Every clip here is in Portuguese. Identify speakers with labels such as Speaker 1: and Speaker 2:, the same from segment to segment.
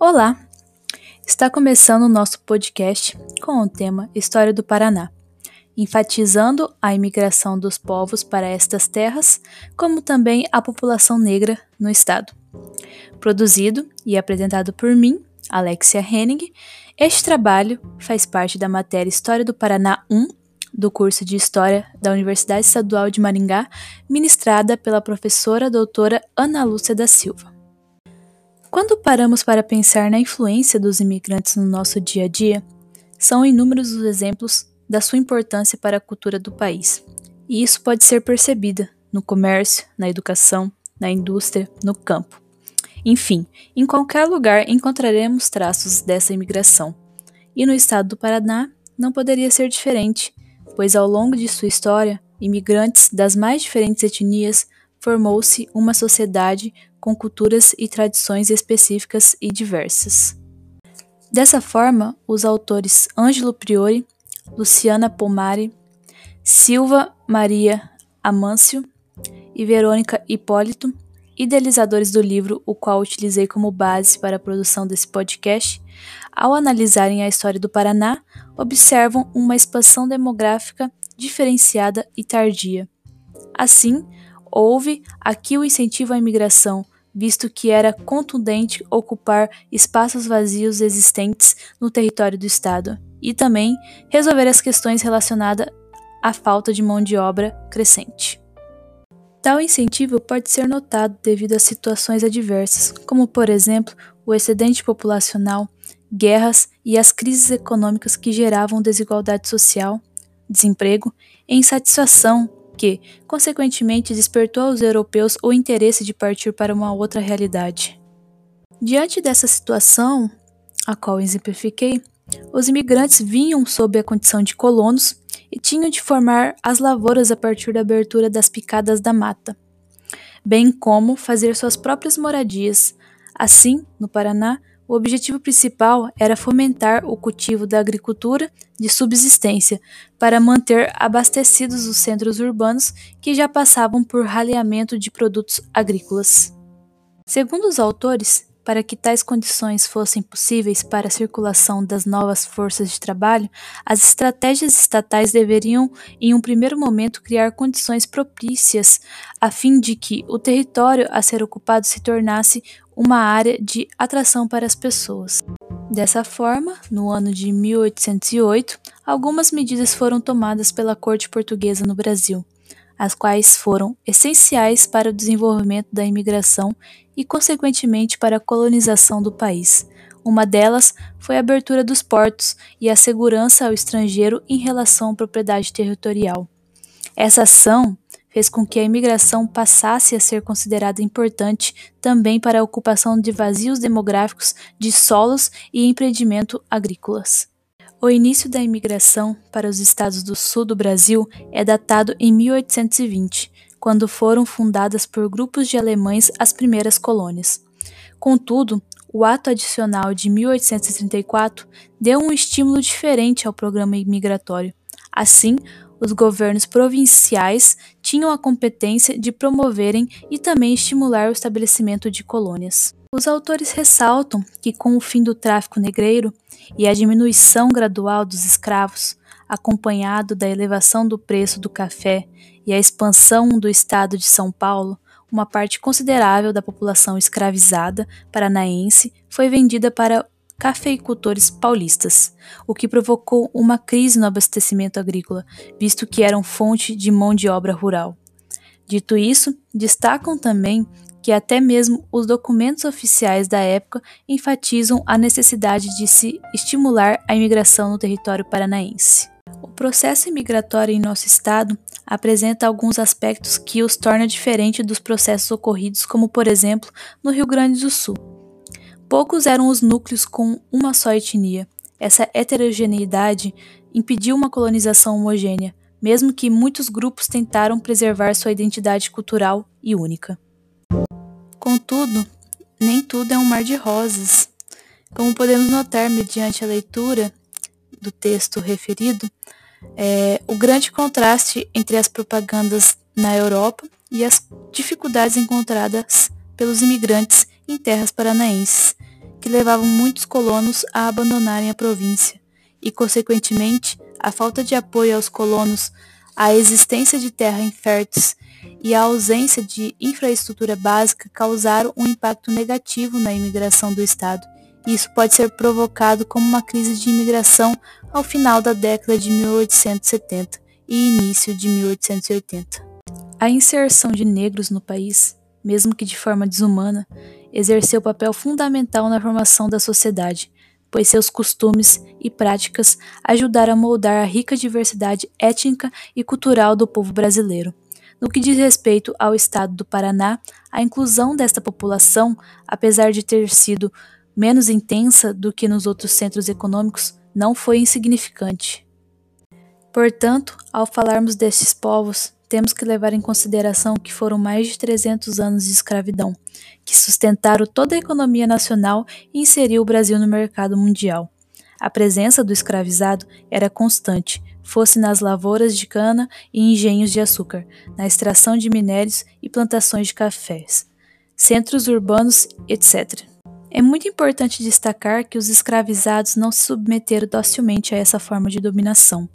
Speaker 1: Olá! Está começando o nosso podcast com o tema História do Paraná, enfatizando a imigração dos povos para estas terras, como também a população negra no estado. Produzido e apresentado por mim, Alexia Henning, este trabalho faz parte da matéria História do Paraná 1 do curso de História da Universidade Estadual de Maringá, ministrada pela professora doutora Ana Lúcia da Silva. Quando paramos para pensar na influência dos imigrantes no nosso dia a dia, são inúmeros os exemplos da sua importância para a cultura do país. E isso pode ser percebido no comércio, na educação, na indústria, no campo. Enfim, em qualquer lugar encontraremos traços dessa imigração. E no estado do Paraná não poderia ser diferente, pois ao longo de sua história, imigrantes das mais diferentes etnias formou-se uma sociedade com culturas e tradições específicas e diversas. Dessa forma, os autores Ângelo Priori, Luciana Pomari, Silva Maria Amâncio e Verônica Hipólito, idealizadores do livro, o qual utilizei como base para a produção desse podcast, ao analisarem a história do Paraná, observam uma expansão demográfica diferenciada e tardia. Assim, Houve aqui o incentivo à imigração, visto que era contundente ocupar espaços vazios existentes no território do Estado, e também resolver as questões relacionadas à falta de mão de obra crescente. Tal incentivo pode ser notado devido a situações adversas, como, por exemplo, o excedente populacional, guerras e as crises econômicas que geravam desigualdade social, desemprego e insatisfação que, consequentemente, despertou aos europeus o interesse de partir para uma outra realidade. Diante dessa situação, a qual exemplifiquei, os imigrantes vinham sob a condição de colonos e tinham de formar as lavouras a partir da abertura das picadas da mata, bem como fazer suas próprias moradias. Assim, no Paraná, o objetivo principal era fomentar o cultivo da agricultura de subsistência para manter abastecidos os centros urbanos que já passavam por raleamento de produtos agrícolas. Segundo os autores, para que tais condições fossem possíveis para a circulação das novas forças de trabalho, as estratégias estatais deveriam, em um primeiro momento, criar condições propícias a fim de que o território a ser ocupado se tornasse uma área de atração para as pessoas. Dessa forma, no ano de 1808, algumas medidas foram tomadas pela corte portuguesa no Brasil, as quais foram essenciais para o desenvolvimento da imigração e, consequentemente, para a colonização do país. Uma delas foi a abertura dos portos e a segurança ao estrangeiro em relação à propriedade territorial. Essa ação fez com que a imigração passasse a ser considerada importante também para a ocupação de vazios demográficos de solos e empreendimento agrícolas. O início da imigração para os estados do sul do Brasil é datado em 1820, quando foram fundadas por grupos de alemães as primeiras colônias. Contudo, o ato adicional de 1834 deu um estímulo diferente ao programa imigratório. Assim, os governos provinciais tinham a competência de promoverem e também estimular o estabelecimento de colônias. Os autores ressaltam que, com o fim do tráfico negreiro e a diminuição gradual dos escravos, acompanhado da elevação do preço do café e a expansão do estado de São Paulo, uma parte considerável da população escravizada paranaense foi vendida para cafeicultores paulistas, o que provocou uma crise no abastecimento agrícola, visto que eram fonte de mão de obra rural. Dito isso, destacam também que até mesmo os documentos oficiais da época enfatizam a necessidade de se estimular a imigração no território paranaense. O processo imigratório em nosso estado apresenta alguns aspectos que os torna diferente dos processos ocorridos, como por exemplo no Rio Grande do Sul. Poucos eram os núcleos com uma só etnia. Essa heterogeneidade impediu uma colonização homogênea, mesmo que muitos grupos tentaram preservar sua identidade cultural e única. Contudo, nem tudo é um mar de rosas. Como podemos notar mediante a leitura do texto referido, é, o grande contraste entre as propagandas na Europa e as dificuldades encontradas pelos imigrantes em terras paranaenses, que levavam muitos colonos a abandonarem a província, e, consequentemente, a falta de apoio aos colonos, a existência de terra inférteis e a ausência de infraestrutura básica causaram um impacto negativo na imigração do Estado. Isso pode ser provocado como uma crise de imigração ao final da década de 1870 e início de 1880. A inserção de negros no país, mesmo que de forma desumana, exerceu papel fundamental na formação da sociedade, pois seus costumes e práticas ajudaram a moldar a rica diversidade étnica e cultural do povo brasileiro. No que diz respeito ao estado do Paraná, a inclusão desta população, apesar de ter sido menos intensa do que nos outros centros econômicos, não foi insignificante. Portanto, ao falarmos destes povos, temos que levar em consideração que foram mais de 300 anos de escravidão, que sustentaram toda a economia nacional e inseriu o Brasil no mercado mundial. A presença do escravizado era constante, fosse nas lavouras de cana e engenhos de açúcar, na extração de minérios e plantações de cafés, centros urbanos, etc. É muito importante destacar que os escravizados não se submeteram docilmente a essa forma de dominação.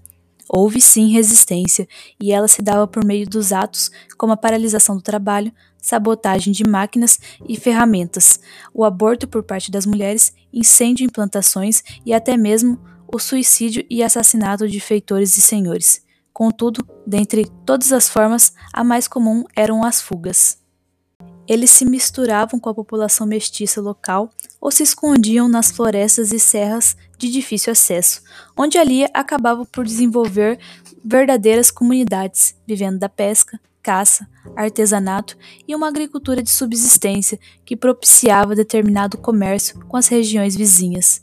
Speaker 1: Houve sim resistência, e ela se dava por meio dos atos como a paralisação do trabalho, sabotagem de máquinas e ferramentas, o aborto por parte das mulheres, incêndio em plantações e até mesmo o suicídio e assassinato de feitores e senhores. Contudo, dentre todas as formas, a mais comum eram as fugas. Eles se misturavam com a população mestiça local ou se escondiam nas florestas e serras de difícil acesso, onde ali acabavam por desenvolver verdadeiras comunidades, vivendo da pesca, caça, artesanato e uma agricultura de subsistência que propiciava determinado comércio com as regiões vizinhas.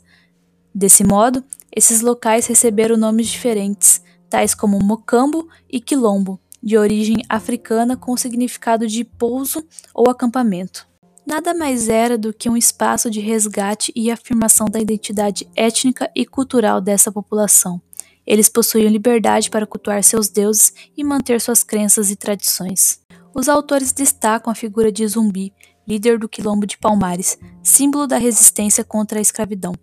Speaker 1: Desse modo, esses locais receberam nomes diferentes, tais como Mocambo e Quilombo, de origem africana com o significado de pouso ou acampamento. Nada mais era do que um espaço de resgate e afirmação da identidade étnica e cultural dessa população. Eles possuíam liberdade para cultuar seus deuses e manter suas crenças e tradições. Os autores destacam a figura de Zumbi, líder do Quilombo de Palmares, símbolo da resistência contra a escravidão.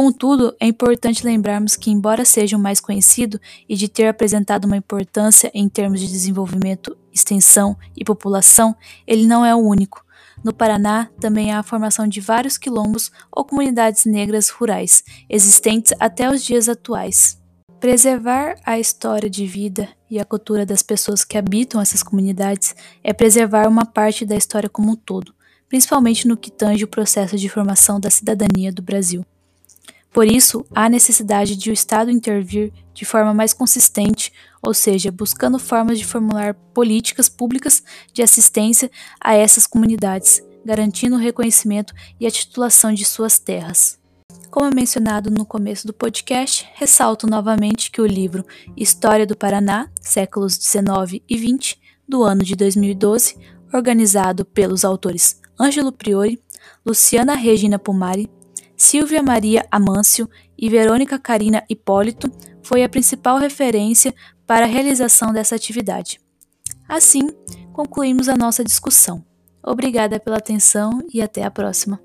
Speaker 1: Contudo, é importante lembrarmos que, embora seja o mais conhecido e de ter apresentado uma importância em termos de desenvolvimento, extensão e população, ele não é o único. No Paraná, também há a formação de vários quilombos ou comunidades negras rurais, existentes até os dias atuais. Preservar a história de vida e a cultura das pessoas que habitam essas comunidades é preservar uma parte da história como um todo, principalmente no que tange o processo de formação da cidadania do Brasil. Por isso, há necessidade de o Estado intervir de forma mais consistente, ou seja, buscando formas de formular políticas públicas de assistência a essas comunidades, garantindo o reconhecimento e a titulação de suas terras. Como é mencionado no começo do podcast, ressalto novamente que o livro História do Paraná, séculos 19 e 20, do ano de 2012, organizado pelos autores Ângelo Priori, Luciana Regina Pumari, Silvia Maria Amâncio e Verônica Carina Hipólito foi a principal referência para a realização dessa atividade. Assim, concluímos a nossa discussão. Obrigada pela atenção e até a próxima.